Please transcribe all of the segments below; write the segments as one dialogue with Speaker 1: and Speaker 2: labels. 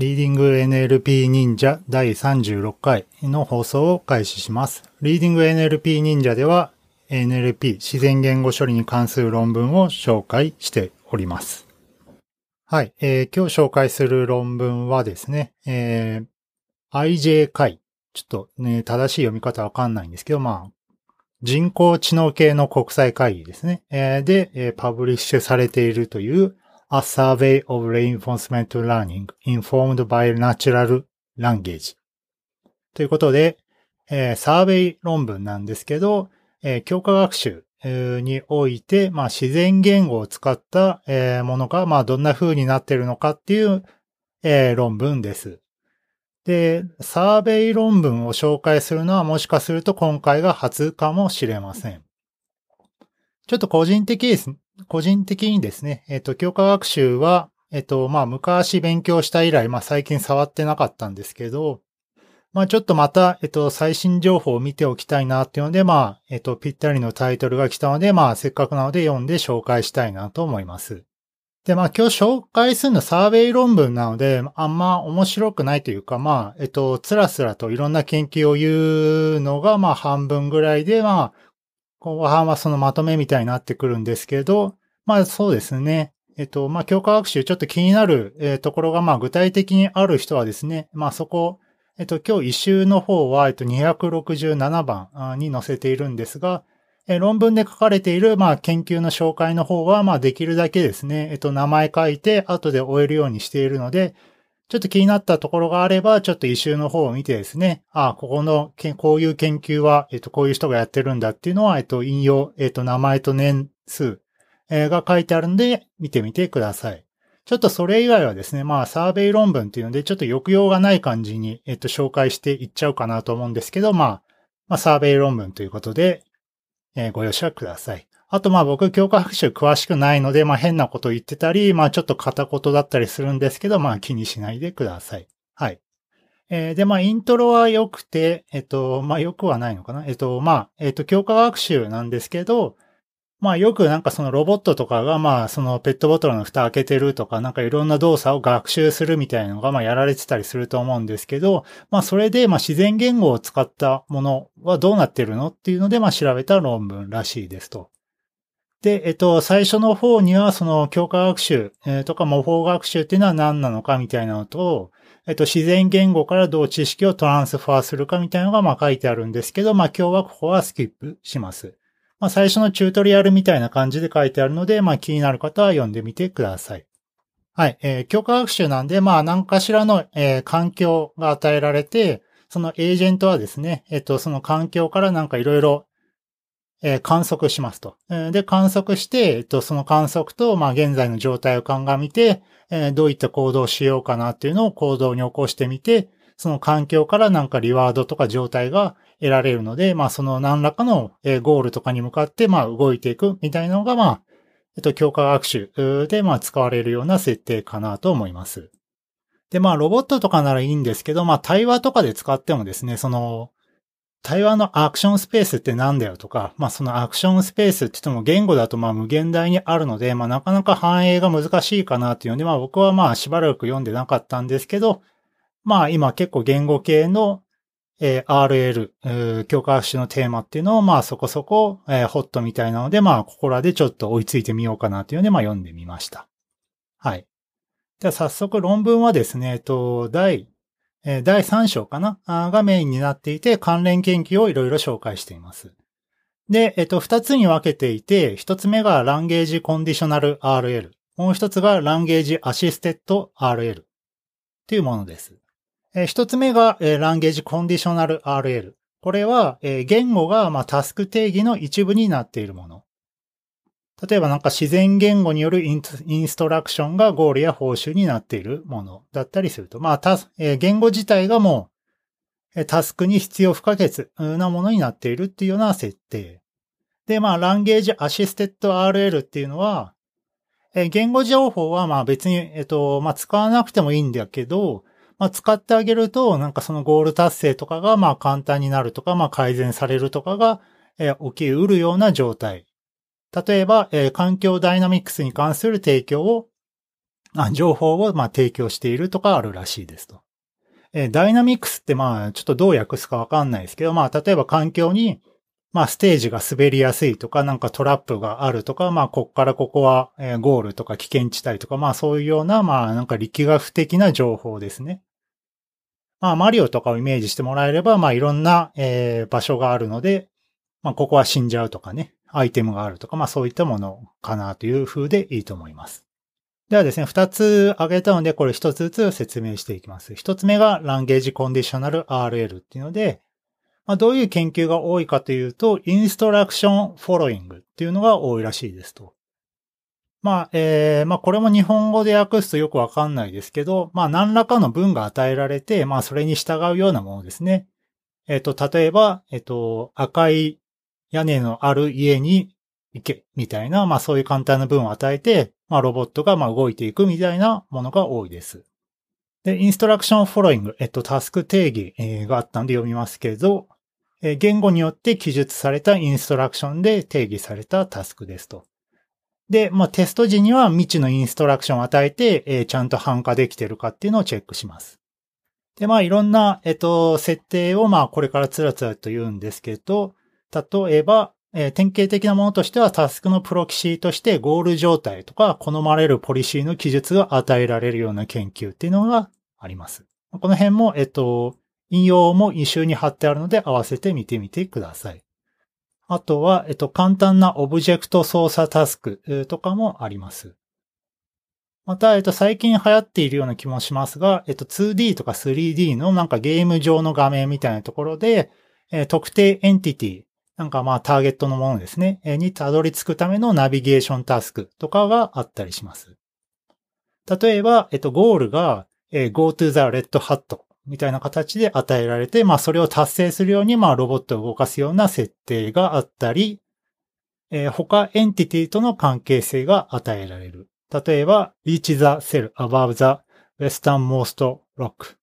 Speaker 1: リーディング NLP 忍者第36回の放送を開始します。リーディング NLP 忍者では NLP 自然言語処理に関する論文を紹介しております。はい、えー、今日紹介する論文はですね、えー、IJ 会。ちょっとね、正しい読み方わかんないんですけど、まあ、人工知能系の国際会議ですね。え、で、え、パブリッシュされているという A Survey of Reinforcement Learning Informed by Natural Language ということで、えー、サーベイ論文なんですけど、えー、教科学習において、まあ、自然言語を使った、えー、ものが、まあ、どんな風になっているのかっていう、えー、論文です。で、サーベイ論文を紹介するのはもしかすると今回が初かもしれません。ちょっと個人的。個人的にですね、えっ、と、教科学習は、えっ、と、まあ、昔勉強した以来、まあ、最近触ってなかったんですけど、まあ、ちょっとまた、えっと、最新情報を見ておきたいなっていうので、まあ、えっと、ぴったりのタイトルが来たので、まあ、せっかくなので読んで紹介したいなと思います。で、まあ今日紹介するのはサーベイ論文なので、あんま面白くないというか、まあ、えっと、つらつらといろんな研究を言うのが、まあ半分ぐらいで、まあ、後半はそのまとめみたいになってくるんですけど、まあそうですね。えっと、まあ教科学習ちょっと気になる、えところが、まあ具体的にある人はですね、まあそこ、えっと、今日一周の方は、えっと、267番に載せているんですが、え論文で書かれている、まあ、研究の紹介の方は、まあ、できるだけですね、えっと、名前書いて、後で終えるようにしているので、ちょっと気になったところがあれば、ちょっと一周の方を見てですね、あ、ここの、こういう研究は、えっと、こういう人がやってるんだっていうのは、えっと、引用、えっと、名前と年数、が書いてあるんで、見てみてください。ちょっとそれ以外はですね、まあ、サーベイ論文っていうので、ちょっと抑揚がない感じに、えっと、紹介していっちゃうかなと思うんですけど、まあ、まあ、サーベイ論文ということで、えー、ご容赦ください。あとまあ僕教科学習詳しくないので、まあ変なこと言ってたり、まあちょっと片言だったりするんですけど、まあ気にしないでください。はい。えー、で、まあイントロは良くて、えっと、まあ良くはないのかな？えっと、まあ、えっと、教科学習なんですけど、まあよくなんかそのロボットとかがまあそのペットボトルの蓋開けてるとかなんかいろんな動作を学習するみたいなのがまあやられてたりすると思うんですけど、まあそれでまあ自然言語を使ったものはどうなってるのっていうのでまあ調べた論文らしいですと。で、えっと、最初の方にはその教科学習、えー、とか模倣学習っていうのは何なのかみたいなのと、えっと、自然言語からどう知識をトランスファーするかみたいなのがまあ書いてあるんですけど、まあ今日はここはスキップします。まあ、最初のチュートリアルみたいな感じで書いてあるので、まあ、気になる方は読んでみてください。はい。えー、教科学習なんで、まあ、何かしらの、えー、環境が与えられて、そのエージェントはですね、えっ、と、その環境からなんかいろいろ、えー、観測しますと。で、観測して、えっ、と、その観測と、まあ、現在の状態を鑑みて、えー、どういった行動をしようかなっていうのを行動に起こしてみて、その環境からなんかリワードとか状態が得られるので、まあその何らかのゴールとかに向かってまあ動いていくみたいなのがまあ、えっと、強化学習でまあ使われるような設定かなと思います。で、まあロボットとかならいいんですけど、まあ対話とかで使ってもですね、その、対話のアクションスペースって何だよとか、まあそのアクションスペースって言っても言語だとまあ無限大にあるので、まあなかなか反映が難しいかなっていうので、まあ僕はまあしばらく読んでなかったんですけど、まあ今結構言語系のえ、RL、強化学習のテーマっていうのを、まあそこそこ、えー、ホットみたいなので、まあここらでちょっと追いついてみようかなというので、まあ読んでみました。はい。では早速論文はですね、えっと、第、第3章かな？がメインになっていて、関連研究をいろいろ紹介しています。で、えっと、二つに分けていて、一つ目がランゲージコンディショナル RL。もう一つがランゲージアシステッド RL。っていうものです。えー、一つ目が、 language conditional RL。これは、言語が、タスク定義の一部になっているもの。例えばなんか自然言語によるインストラクションがゴールや報酬になっているものだったりすると。まあ、たえー、言語自体がもう、タスクに必要不可欠なものになっているっていうような設定。で、まあ、 language assisted RL っていうのは、え、言語情報はまあ別に、えっ、と、まあ使わなくてもいいんだけど、まあ、使ってあげると、なんかそのゴール達成とかが、まあ、簡単になるとか、まあ、改善されるとかが、え、起きうるような状態。例えば、えー、環境ダイナミクスに関する提供を、あ情報をまあ提供しているとかあるらしいですと。えー、ダイナミクスってまあちょっとどう訳すかわかんないですけど、まあ例えば環境にまあステージが滑りやすいとか、なんかトラップがあるとか、まあこっからここはえゴールとか危険地帯とか、まあそういうような、まあなんか力学的な情報ですね。まあマリオとかをイメージしてもらえれば、まあいろんな、えー、場所があるので、まあここは死んじゃうとかね、アイテムがあるとか、まあそういったものかなという風でいいと思います。ではですね、二つ挙げたので、これ一つずつ説明していきます。一つ目が Language Conditional RL っていうので、まあ、どういう研究が多いかというと、インストラクションフォロイングっていうのが多いらしいですと。まあ、えー、まあこれも日本語で訳すとよくわかんないですけど、まあ何らかの文が与えられて、まあそれに従うようなものですね。えっ、ー、と、例えば、えっ、ー、と、赤い屋根のある家に行け、みたいな、まあそういう簡単な文を与えて、まあロボットがまあ動いていくみたいなものが多いです。で、インストラクションフォロイング、えっと、タスク定義、があったんで読みますけど、えー、言語によって記述されたインストラクションで定義されたタスクですと。で、まあ、テスト時には未知のインストラクションを与えて、えー、ちゃんと反化できてるかっていうのをチェックします。で、まあ、いろんな、えっと、設定を、まあ、これからつらつらと言うんですけど、例えば、えー、典型的なものとしてはタスクのプロキシーとしてゴール状態とか好まれるポリシーの記述が与えられるような研究っていうのがあります。この辺も、えっと、引用も一周に貼ってあるので合わせて見てみてください。あとは、えっと、簡単なオブジェクト操作タスクとかもあります。また、えっと、最近流行っているような気もしますが、えっと、2D とか 3D のなんかゲーム上の画面みたいなところで、え特定エンティティ、なんかまあターゲットのものですね、にたどり着くためのナビゲーションタスクとかがあったりします。例えば、えっと、ゴールが、え go to the red hat みたいな形で与えられて、まあそれを達成するように、まあロボットを動かすような設定があったり、えー、他エンティティとの関係性が与えられる。例えば、reach the cell above the westernmost rock っ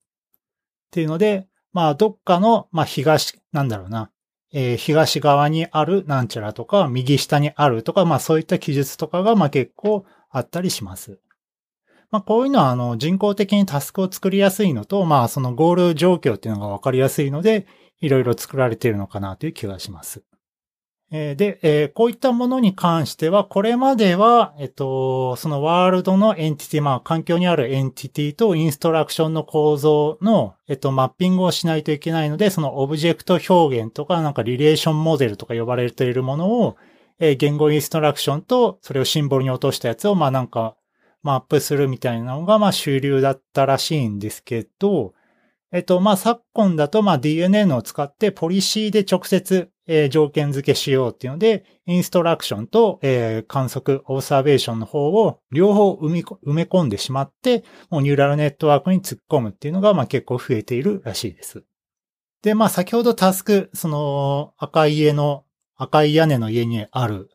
Speaker 1: ていうので、まあどっかの、まあ東、なんだろうな、えー、東側にあるなんちゃらとか、右下にあるとか、まあそういった記述とかが、まあ結構あったりします。まあこういうのは、あの、人工的にタスクを作りやすいのと、まあそのゴール状況っていうのがわかりやすいので、いろいろ作られているのかなという気がします。で、こういったものに関しては、これまでは、えっと、そのワールドのエンティティ、まあ、環境にあるエンティティとインストラクションの構造の、えっと、マッピングをしないといけないので、そのオブジェクト表現とか、なんかリレーションモデルとか呼ばれているものを、言語インストラクションと、それをシンボルに落としたやつを、まあ、なんか、マップするみたいなのが、まあ、主流だったらしいんですけど、えっと、まあ、昨今だと、まあ、DNN を使ってポリシーで直接、えー、条件付けしようっていうので、インストラクションと、えー、観測、オブザベーションの方を両方埋め込んでしまって、もうニューラルネットワークに突っ込むっていうのが、まあ、結構増えているらしいです。で、まあ、先ほどタスク、その、赤い家の、赤い屋根の家にある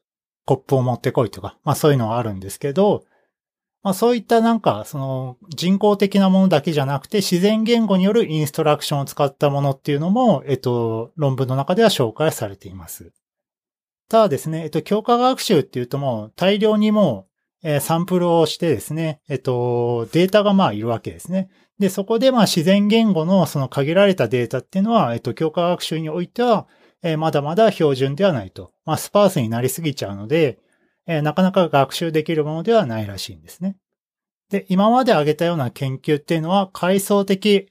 Speaker 1: コップを持ってこいとか、まあ、そういうのはあるんですけど、まあそういったなんか、その人工的なものだけじゃなくて自然言語によるインストラクションを使ったものっていうのも、えっと、論文の中では紹介されています。ただですね、えっと、強化学習っていうともう大量にもう、えー、サンプルをしてですね、えっと、データがまあいるわけですね。で、そこでまあ自然言語のその限られたデータっていうのは、えっと、強化学習においては、えー、まだまだ標準ではないと。まあ、スパースになりすぎちゃうので、えー、なかなか学習できるものではないらしいんですね。で、今まで挙げたような研究っていうのは、階層的、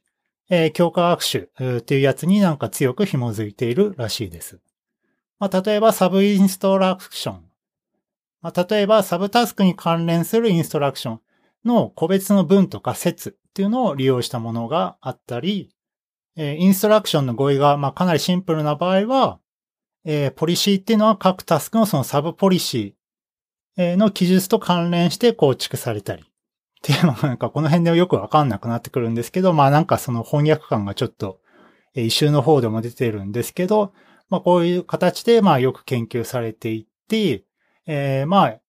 Speaker 1: えー、強化学習っていうやつになんか強く紐づいているらしいです。まあ、例えばサブインストラクション。まあ、例えばサブタスクに関連するインストラクションの個別の文とか説っていうのを利用したものがあったり、えー、インストラクションの語彙がまあかなりシンプルな場合は、えー、ポリシーっていうのは各タスクのそのサブポリシーの記述と関連して構築されたり。っていうのがなんかこの辺でよくわかんなくなってくるんですけど、まあなんかその翻訳感がちょっと一周の方でも出てるんですけど、まあこういう形でまあよく研究されていって、えー、まあ、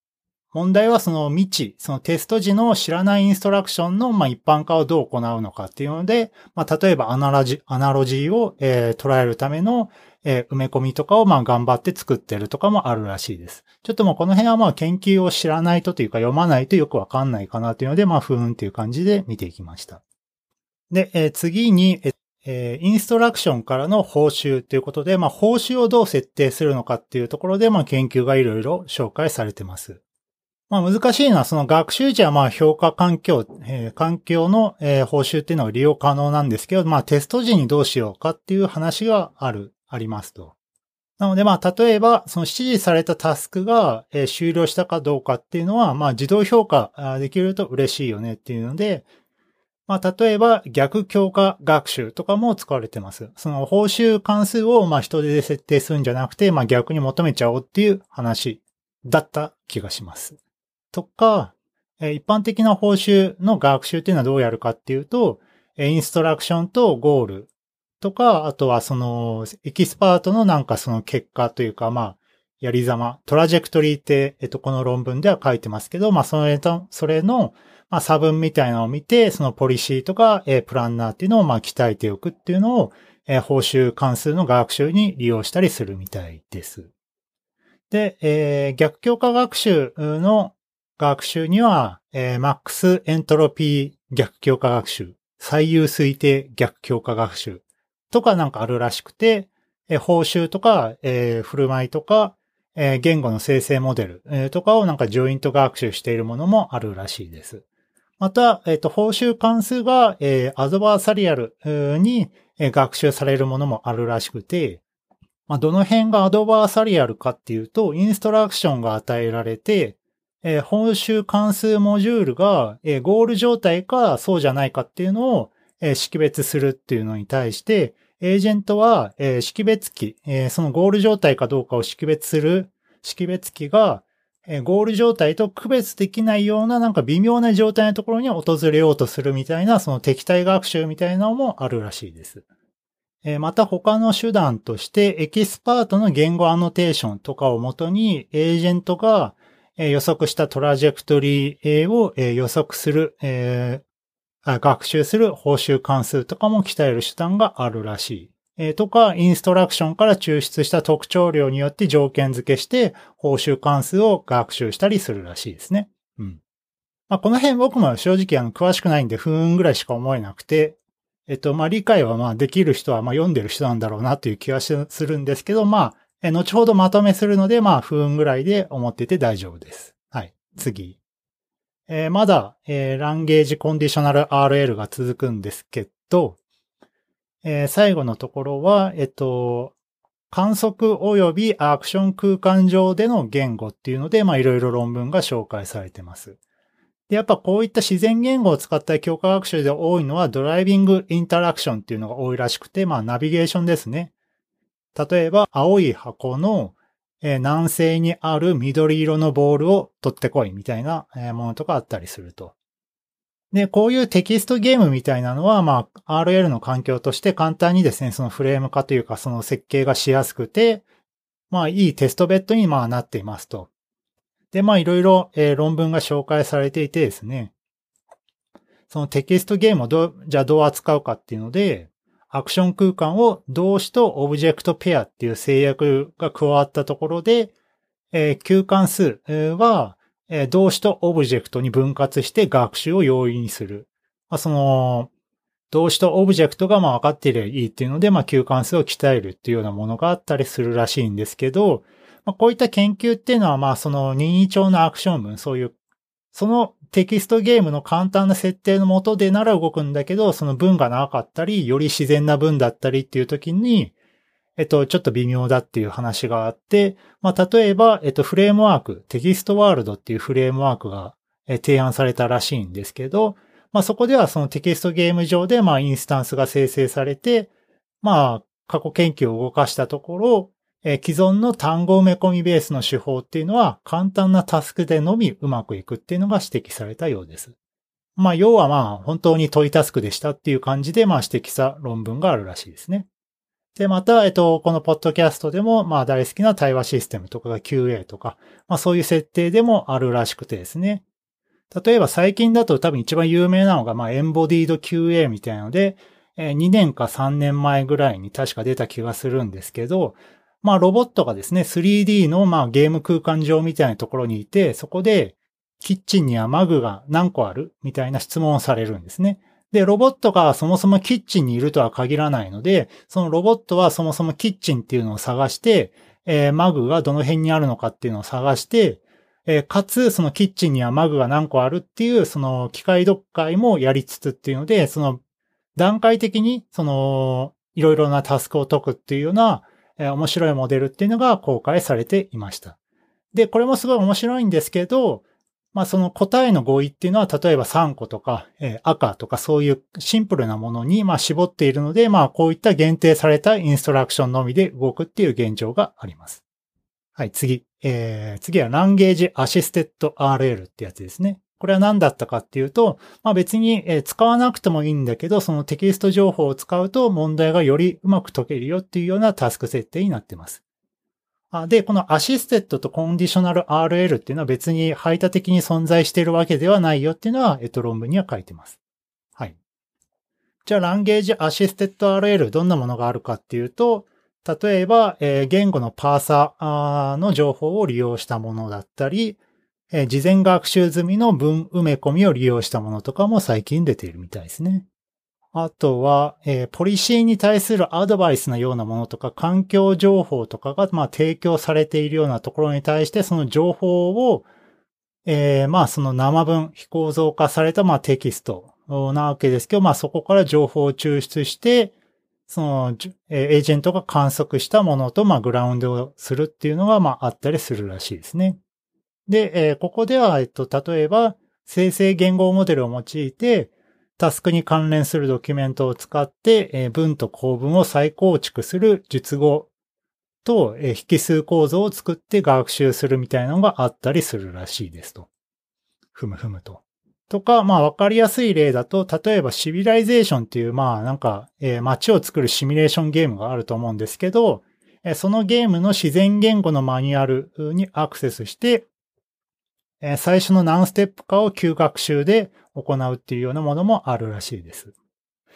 Speaker 1: 問題はその未知、そのテスト時の知らないインストラクションのまあ一般化をどう行うのかっていうので、まあ、例えばアナロジアナロジーを、えー、捉えるための、え、埋め込みとかをまあ頑張って作ってるとかもあるらしいです。ちょっともうこの辺はまあ研究を知らないとというか読まないとよくわかんないかなというので、まあふーんっていう感じで見ていきました。で、え、次に、えー、インストラクションからの報酬ということで、まあ報酬をどう設定するのかっていうところで、まあ研究がいろいろ紹介されてます。まあ難しいのはその学習時はまあ評価環境、えー、環境の、えー、報酬っていうのが利用可能なんですけど、まあテスト時にどうしようかっていう話がある、ありますと。なのでまあ例えばその指示されたタスクが、え、終了したかどうかっていうのはまあ自動評価できると嬉しいよねっていうので、まあ例えば逆強化学習とかも使われてます。その報酬関数をまあ人手で設定するんじゃなくて、まあ逆に求めちゃおうっていう話だった気がします。とか、一般的な報酬の学習っていうのはどうやるかっていうと、インストラクションとゴールとか、あとはそのエキスパートのなんかその結果というか、まあ、やりざま、 trajectory って、えっと、この論文では書いてますけど、まあ、それと、それの、まあ、差分みたいなのを見て、そのポリシーとか、えプランナーっていうのを、まあ、鍛えておくっていうのを、え報酬関数の学習に利用したりするみたいです。で、えー、逆強化学習の学習には、えー、 max entropy 逆強化学習、最尤推定逆強化学習とかなんかあるらしくて、えー、報酬とか、えー、振る舞いとか、えー、言語の生成モデル、えー、とかをなんかジョイント学習しているものもあるらしいです。また、えっ、ー、と、報酬関数が、えー、アドバーサリアルに、えー、学習されるものもあるらしくて、まあ、どの辺がアドバーサリアルかっていうと、インストラクションが与えられて、えー、報酬関数モジュールが、えー、ゴール状態かそうじゃないかっていうのを、えー、識別するっていうのに対して、エージェントは、えー、識別器、えー、そのゴール状態かどうかを識別する識別器が、えー、ゴール状態と区別できないようななんか微妙な状態のところに訪れようとするみたいな、その敵対学習みたいなのもあるらしいです。え、また他の手段として、エキスパートの言語アノテーションとかをもとに、エージェントが、予測した trajectory を予測する、学習する報酬関数とかも鍛える手段があるらしい。とか、インストラクションから抽出した特徴量によって条件付けして報酬関数を学習したりするらしいですね。うん。まあ、この辺僕も正直あの詳しくないんで不運ぐらいしか思えなくて、えっと、まあ、理解はまあできる人はまあ読んでる人なんだろうなという気はするんですけど、まあ、後ほどまとめするので、まあ、不運ぐらいで思ってて大丈夫です。はい。次。えー、まだ、えー、ランゲージコンディショナル RL が続くんですけど、えー、最後のところは、えっと、観測及びアクション空間上での言語っていうので、まあいろいろ論文が紹介されてます。で、やっぱこういった自然言語を使った強化学習で多いのはドライビングインタラクションっていうのが多いらしくて、まあナビゲーションですね。例えば、青い箱の、え南西にある緑色のボールを取ってこいみたいなものとかあったりすると。で、こういうテキストゲームみたいなのは、まあ、RL の環境として簡単にですね、そのフレーム化というか、その設計がしやすくて、まあ、いいテストベッドにまあなっていますと。で、まあ、いろいろ、えー、論文が紹介されていてですね、そのテキストゲームをどう、じゃあどう扱うかっていうので、アクション空間を動詞とオブジェクトペアっていう制約が加わったところで、えー、空間数は、えー、動詞とオブジェクトに分割して学習を容易にする。まあ、その、動詞とオブジェクトがまあ分かっていればいいっていうので、まあ、 Q関数を鍛えるっていうようなものがあったりするらしいんですけど、まあ、こういった研究っていうのは、まあ、その任意長のアクション文、そういう、そのテキストゲームの簡単な設定のもとでなら動くんだけど、その文が長かったり、より自然な文だったりっていう時に、えっと、ちょっと微妙だっていう話があって、まあ、例えば、えっと、フレームワーク、テキストワールドっていうフレームワークが提案されたらしいんですけど、まあ、そこではそのテキストゲーム上で、まあ、インスタンスが生成されて、まあ、過去研究を動かしたところ、え既存の単語埋め込みベースの手法っていうのは簡単なタスクでのみうまくいくっていうのが指摘されたようです。まあ、要はまあ、本当に問いタスクでしたっていう感じで、まあ、指摘した論文があるらしいですね。で、また、えっと、このポッドキャストでも、まあ、大好きな対話システムとかが QA とか、まあ、そういう設定でもあるらしくてですね。例えば最近だと多分一番有名なのが、まあ、エンボディード QA みたいなので、2年か3年前ぐらいに確か出た気がするんですけど、まあ、ロボットがですね、3D の、まあ、ゲーム空間上みたいなところにいて、そこで、キッチンにはマグが何個ある？みたいな質問をされるんですね。で、ロボットがそもそもキッチンにいるとは限らないので、そのロボットはそもそもキッチンっていうのを探して、えー、マグがどの辺にあるのかっていうのを探して、えー、かつ、そのキッチンにはマグが何個あるっていう、その機械読解もやりつつっていうので、その段階的に、その、いろいろなタスクを解くっていうような、え、面白いモデルっていうのが公開されていました。で、これもすごい面白いんですけど、まあその答えの合意っていうのは例えば3個とか、え、赤とかそういうシンプルなものにまあ絞っているので、まあこういった限定されたインストラクションのみで動くっていう現状があります。はい、次。えー、次はランゲージアシステッド RL ってやつですね。これは何だったかっていうと、まあ別に、使わなくてもいいんだけど、そのテキスト情報を使うと問題がよりうまく解けるよっていうようなタスク設定になってます。で、このアシステッドとコンディショナル RL っていうのは別に排他的に存在しているわけではないよっていうのは、えっと、論文には書いてます。はい。じゃあ、 language assisted RL どんなものがあるかっていうと、例えば、えー、言語のパーサーの情報を利用したものだったり、えー、事前学習済みの文埋め込みを利用したものとかも最近出ているみたいですね。あとは、えー、ポリシーに対するアドバイスのようなものとか、環境情報とかが、まあ、提供されているようなところに対して、その情報を、えー、まあ、その生文、非構造化された、まあ、テキストなわけですけど、まあ、そこから情報を抽出して、その、エージェントが観測したものと、まあ、グラウンドをするっていうのが、まあ、あったりするらしいですね。で、えー、ここでは、えっと、例えば、生成言語モデルを用いて、タスクに関連するドキュメントを使ってえ、文と構文を再構築する術語とえ、引数構造を作って学習するみたいなのがあったりするらしいですと。ふむふむと。とか、まあわかりやすい例だと、例えば Civilization っていう、まあなんか、えー、街を作るシミュレーションゲームがあると思うんですけど、そのゲームの自然言語のマニュアルにアクセスして、最初の何ステップかを Q学習で行うっていうようなものもあるらしいです。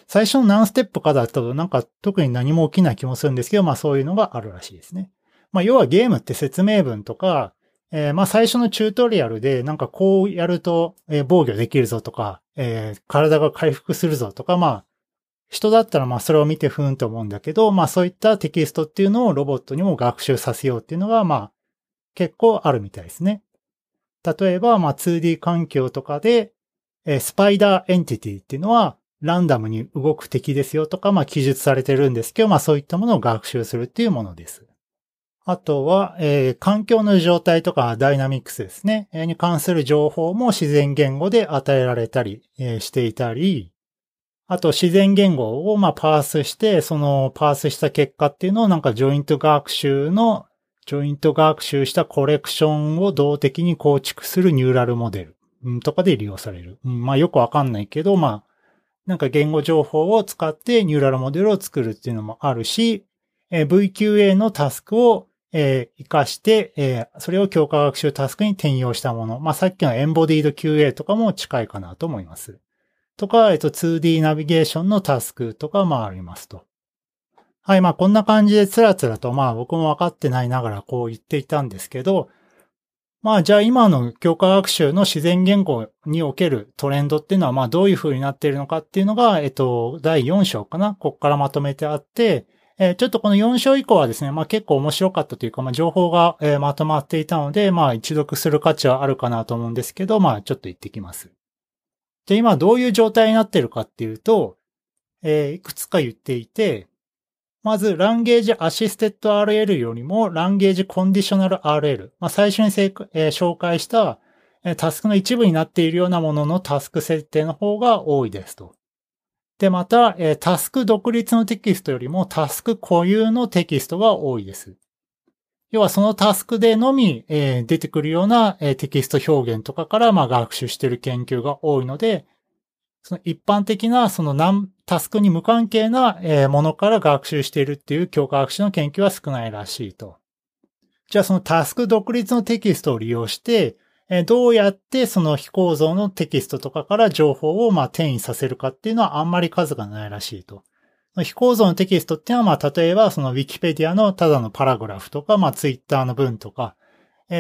Speaker 1: 最初の何ステップかだとなんか特に何も起きない気もするんですけど、まあそういうのがあるらしいですね。まあ要はゲームって説明文とか、えー、まあ最初のチュートリアルでなんかこうやると、え、防御できるぞとか、えー、体が回復するぞとか、まあ人だったらまあそれを見てふーんと思うんだけど、まあそういったテキストっていうのをロボットにも学習させようっていうのがまあ結構あるみたいですね。例えばまあ 2D 環境とかで、え spider entity っていうのは、ランダムに動く敵ですよとか、まあ記述されてるんですけど、まあそういったものを学習するっていうものです。あとは、えー、環境の状態とかダイナミックスですね、えー、に関する情報も自然言語で与えられたり、えー、していたり、あと自然言語をまあパースして、そのパースした結果っていうのをなんか joint 学習の、 joint 学習したコレクションを動的に構築するニューラルモデル。とかで利用される。まあよくわかんないけど、まあ、なんか言語情報を使ってニューラルモデルを作るっていうのもあるし、VQA のタスクを、えー、活かして、それを強化学習タスクに転用したもの。まあさっきのエンボディード QA とかも近いかなと思います。とか、えっと 2D ナビゲーションのタスクとかもありますと。はい、まあこんな感じでつらつらと、まあ僕も分かってないながらこう言っていたんですけど、まあじゃあ今の強化学習の自然言語におけるトレンドっていうのはまあどういう風になっているのかっていうのが、えっと、第4章かな？ここからまとめてあって、えー、ちょっとこの4章以降はですね、まあ結構面白かったというか、まあ情報が、えー、まとまっていたので、まあ一読する価値はあるかなと思うんですけど、まあちょっと言ってきます。で、今どういう状態になっているかっていうと、えー、いくつか言っていて、まず、 language assisted RL よりも、 language conditional RL。まあ、最初に、えー、紹介した、えー、タスクの一部になっているようなもののタスク設定の方が多いですと。で、また、えー、タスク独立のテキストよりもタスク固有のテキストが多いです。要はそのタスクでのみ、えー、出てくるような、えー、テキスト表現とかから、まあ、学習している研究が多いので、その一般的なその何タスクに無関係なものから学習しているっていう強化学習の研究は少ないらしいと。じゃあそのタスク独立のテキストを利用して、どうやってその非構造のテキストとかから情報をまあ転移させるかっていうのはあんまり数がないらしいと。非構造のテキストっていうのはまあ例えばその Wikipedia のただのパラグラフとかまあ Twitter の文とか、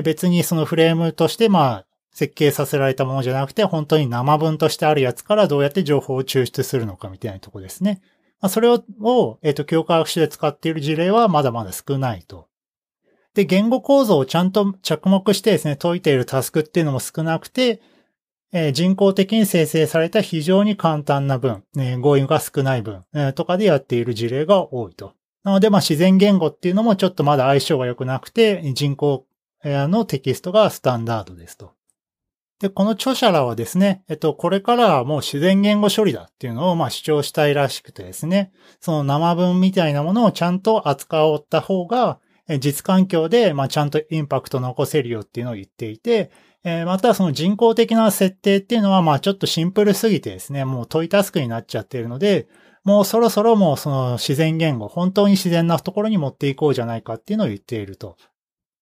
Speaker 1: 別にそのフレームとしてまあ設計させられたものじゃなくて本当に生文としてあるやつからどうやって情報を抽出するのかみたいなとこですね。まあ、それを、えっ、と、強化学習で使っている事例はまだまだ少ないと。で、言語構造をちゃんと着目してですね、解いているタスクっていうのも少なくて、えー、人工的に生成された非常に簡単な文、ね、語彙が少ない文、えー、とかでやっている事例が多いと。なので、まあ、自然言語っていうのもちょっとまだ相性が良くなくて、人工のテキストがスタンダードですと。で、この著者らはですね、えっと、これからはもう自然言語処理だっていうのをまあ主張したいらしくてですね、その生文みたいなものをちゃんと扱おった方が、実環境で、まあ、ちゃんとインパクト残せるよっていうのを言っていて、え、またその人工的な設定っていうのは、まあちょっとシンプルすぎてですね、もう問いタスクになっちゃってるので、もうそろそろもうその自然言語、本当に自然なところに持っていこうじゃないかっていうのを言っていると。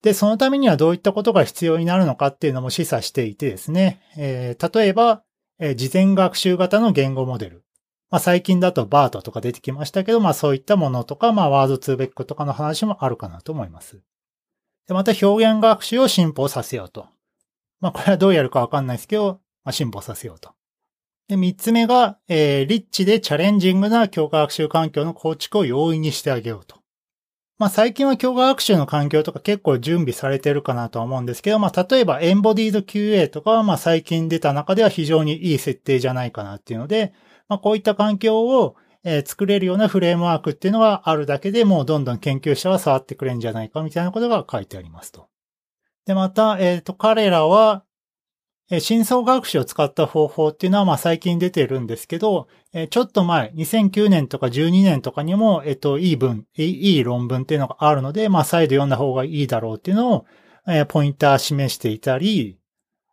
Speaker 1: で、そのためにはどういったことが必要になるのかっていうのも示唆していてですね、えー、例えば、えー、事前学習型の言語モデル。まあ、最近だとバートとか出てきましたけど、まあそういったものとか、まあワードツーベックとかの話もあるかなと思います。で、また表現学習を進歩させようと。まあこれはどうやるかわかんないですけど、まあ進歩させようと。で、三つ目が、えー、リッチでチャレンジングな強化学習環境の構築を容易にしてあげようと。まあ最近は強化学習の環境とか結構準備されてるかなとは思うんですけど、まあ例えばエンボディード QA とかはまあ最近出た中では非常にいい設定じゃないかなっていうので、まあ、こういった環境を、作れるようなフレームワークっていうのがあるだけでもうどんどん研究者は触ってくれるんじゃないかみたいなことが書いてありますと。で、また、えっ、ー、と、彼らは、深層学習を使った方法っていうのは、まあ最近出てるんですけど、ちょっと前、2009年とか12年とかにも、えっ、と、いい文、いい論文っていうのがあるので、まあ再度読んだ方がいいだろうっていうのを、ポインター示していたり、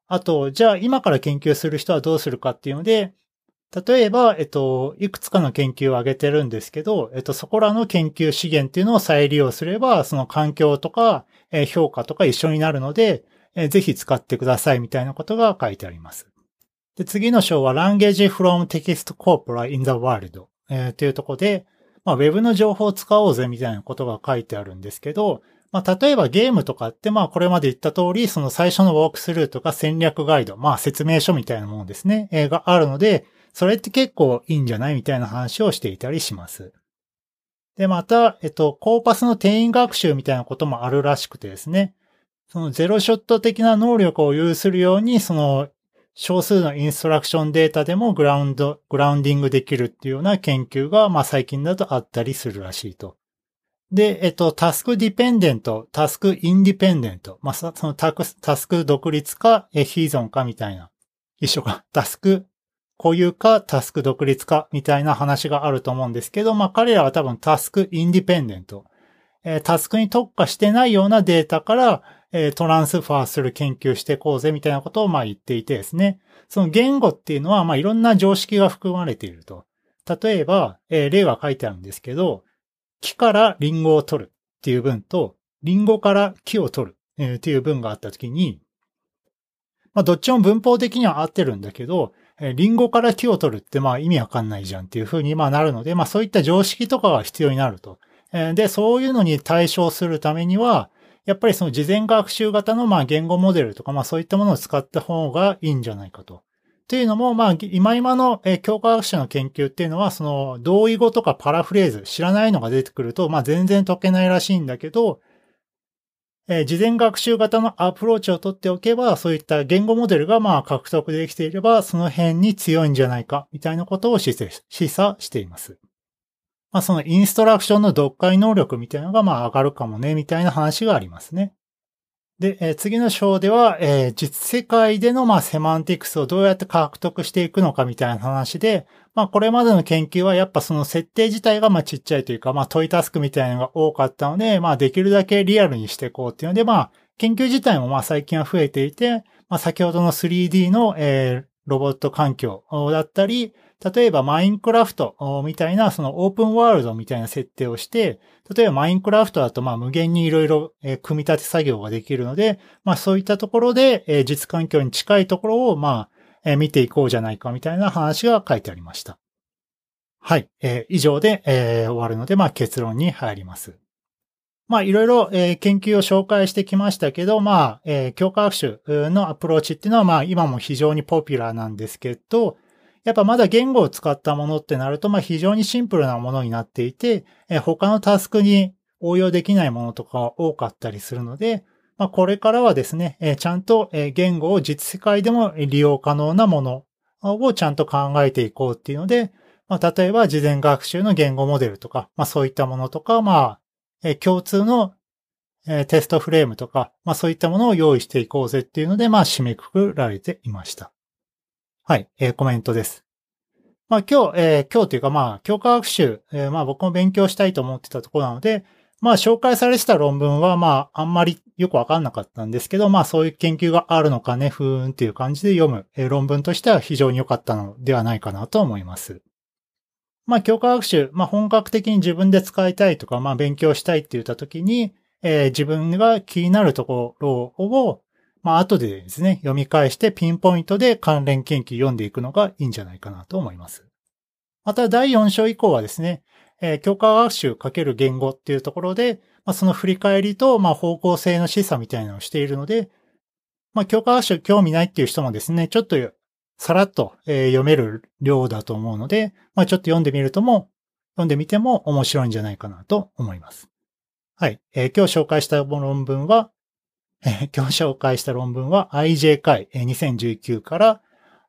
Speaker 1: あと、じゃあ今から研究する人はどうするかっていうので、例えば、えっと、いくつかの研究を挙げてるんですけど、えっと、そこらの研究資源っていうのを再利用すれば、その環境とか、評価とか一緒になるので、えぜひ使ってくださいみたいなことが書いてあります。で、次の章は Language from Text Corpora in the World、えー、というところで、まあ、Web の情報を使おうぜみたいなことが書いてあるんですけど、まあ、例えばゲームとかって、まあ、これまで言った通り、その最初のウォークスルーとか戦略ガイド、まあ、説明書みたいなものですね、えー、があるので、それって結構いいんじゃないみたいな話をしていたりします。で、また、えっと、コーパスの転員学習みたいなこともあるらしくてですね、そのゼロショット的な能力を有するように、その少数のインストラクションデータでもグラウンド、グラウンディングできるっていうような研究が、まあ最近だとあったりするらしいと。で、えっと、タスクディペンデント、タスクインディペンデント。まあ、そのタスタスク独立か、え非依存かみたいな。一緒か。タスク固有かタスク独立かみたいな話があると思うんですけど、まあ彼らは多分タスクインディペンデント。えー、タスクに特化してないようなデータから、トランスファーする研究していこうぜみたいなことをまあ言っていてですね。その言語っていうのはまあいろんな常識が含まれていると。例えば、え、例が書いてあるんですけど、木からリンゴを取るっていう文と、リンゴから木を取る、っていう文があったときに、まあどっちも文法的には合ってるんだけど、リンゴから木を取るってまあ意味わかんないじゃんっていうふうにまあなるので、まあそういった常識とかが必要になると。で、そういうのに対処するためには、やっぱりその事前学習型のまあ言語モデルとかまあそういったものを使った方がいいんじゃないかと。というのも、まあ、今今の、教科学者の研究っていうのは、その、同意語とかパラフレーズ、知らないのが出てくると、まあ、全然解けないらしいんだけど、え、事前学習型のアプローチを取っておけば、そういった言語モデルがまあ獲得できていれば、その辺に強いんじゃないか、みたいなことを示唆しています。まあそのインストラクションの読解能力みたいなのがまあ上がるかもね、みたいな話がありますね。で、え、次の章では、えー、実世界でのまあセマンティクスをどうやって獲得していくのかみたいな話で、まあこれまでの研究はやっぱその設定自体がまあちっちゃいというか、まあ問いタスクみたいなのが多かったので、まあできるだけリアルにしていこうっていうので、まあ研究自体もまあ最近は増えていて、まあ先ほどの 3D の、えー、ロボット環境だったり、例えばマインクラフトみたいな、そのオープンワールドみたいな設定をして、例えばマインクラフトだとまあ無限にいろいろ組み立て作業ができるので、まあそういったところで実環境に近いところをまあ見ていこうじゃないかみたいな話が書いてありました。はい。えー、以上で、えー、終わるので、まあ結論に入ります。まあいろいろ、えー、研究を紹介してきましたけど、まあ、えー、教科学習のアプローチっていうのはまあ今も非常にポピュラーなんですけど、やっぱまだ言語を使ったものってなると、まあ非常にシンプルなものになっていて、他のタスクに応用できないものとか多かったりするので、まあこれからはですね、ちゃんと言語を実世界でも利用可能なものをちゃんと考えていこうっていうので、まあ例えば事前学習の言語モデルとか、まあそういったものとか、まあ、共通のテストフレームとか、まあそういったものを用意していこうぜっていうので、まあ締めくくられていました。はい、えー、コメントです。まあ今日、えー、今日というかまあ教科学習、えー、まあ僕も勉強したいと思ってたところなので、まあ紹介されてた論文はまああんまりよくわかんなかったんですけど、まあそういう研究があるのかね、ふーんっていう感じで読む、えー、論文としては非常に良かったのではないかなと思います。まあ教科学習、まあ本格的に自分で使いたいとか、まあ勉強したいって言った時に、えー、自分が気になるところをまあ後でですね、読み返してピンポイントで関連研究読んでいくのがいいんじゃないかなと思います。また第4章以降はですね、えー、教科学習かける言語っていうところで、まあ、その振り返りと、まあ、方向性の示唆みたいなのをしているので、まあ、教科学習興味ないっていう人もですね、ちょっとさらっと、えー、読める量だと思うので、まあ、ちょっと読んでみるとも、読んでみても面白いんじゃないかなと思います。はい。えー、今日紹介した論文は、え、今日紹介した論文は IJ 会2019から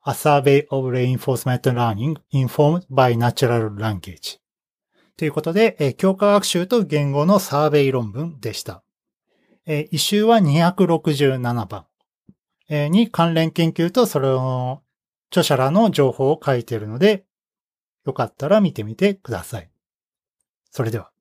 Speaker 1: A Survey of Reinforcement Learning Informed by Natural Language ということで、え、教科学習と言語のサーベイ論文でした。え、一周は267番、え、に関連研究とそれの著者らの情報を書いているので、よかったら見てみてください。それでは。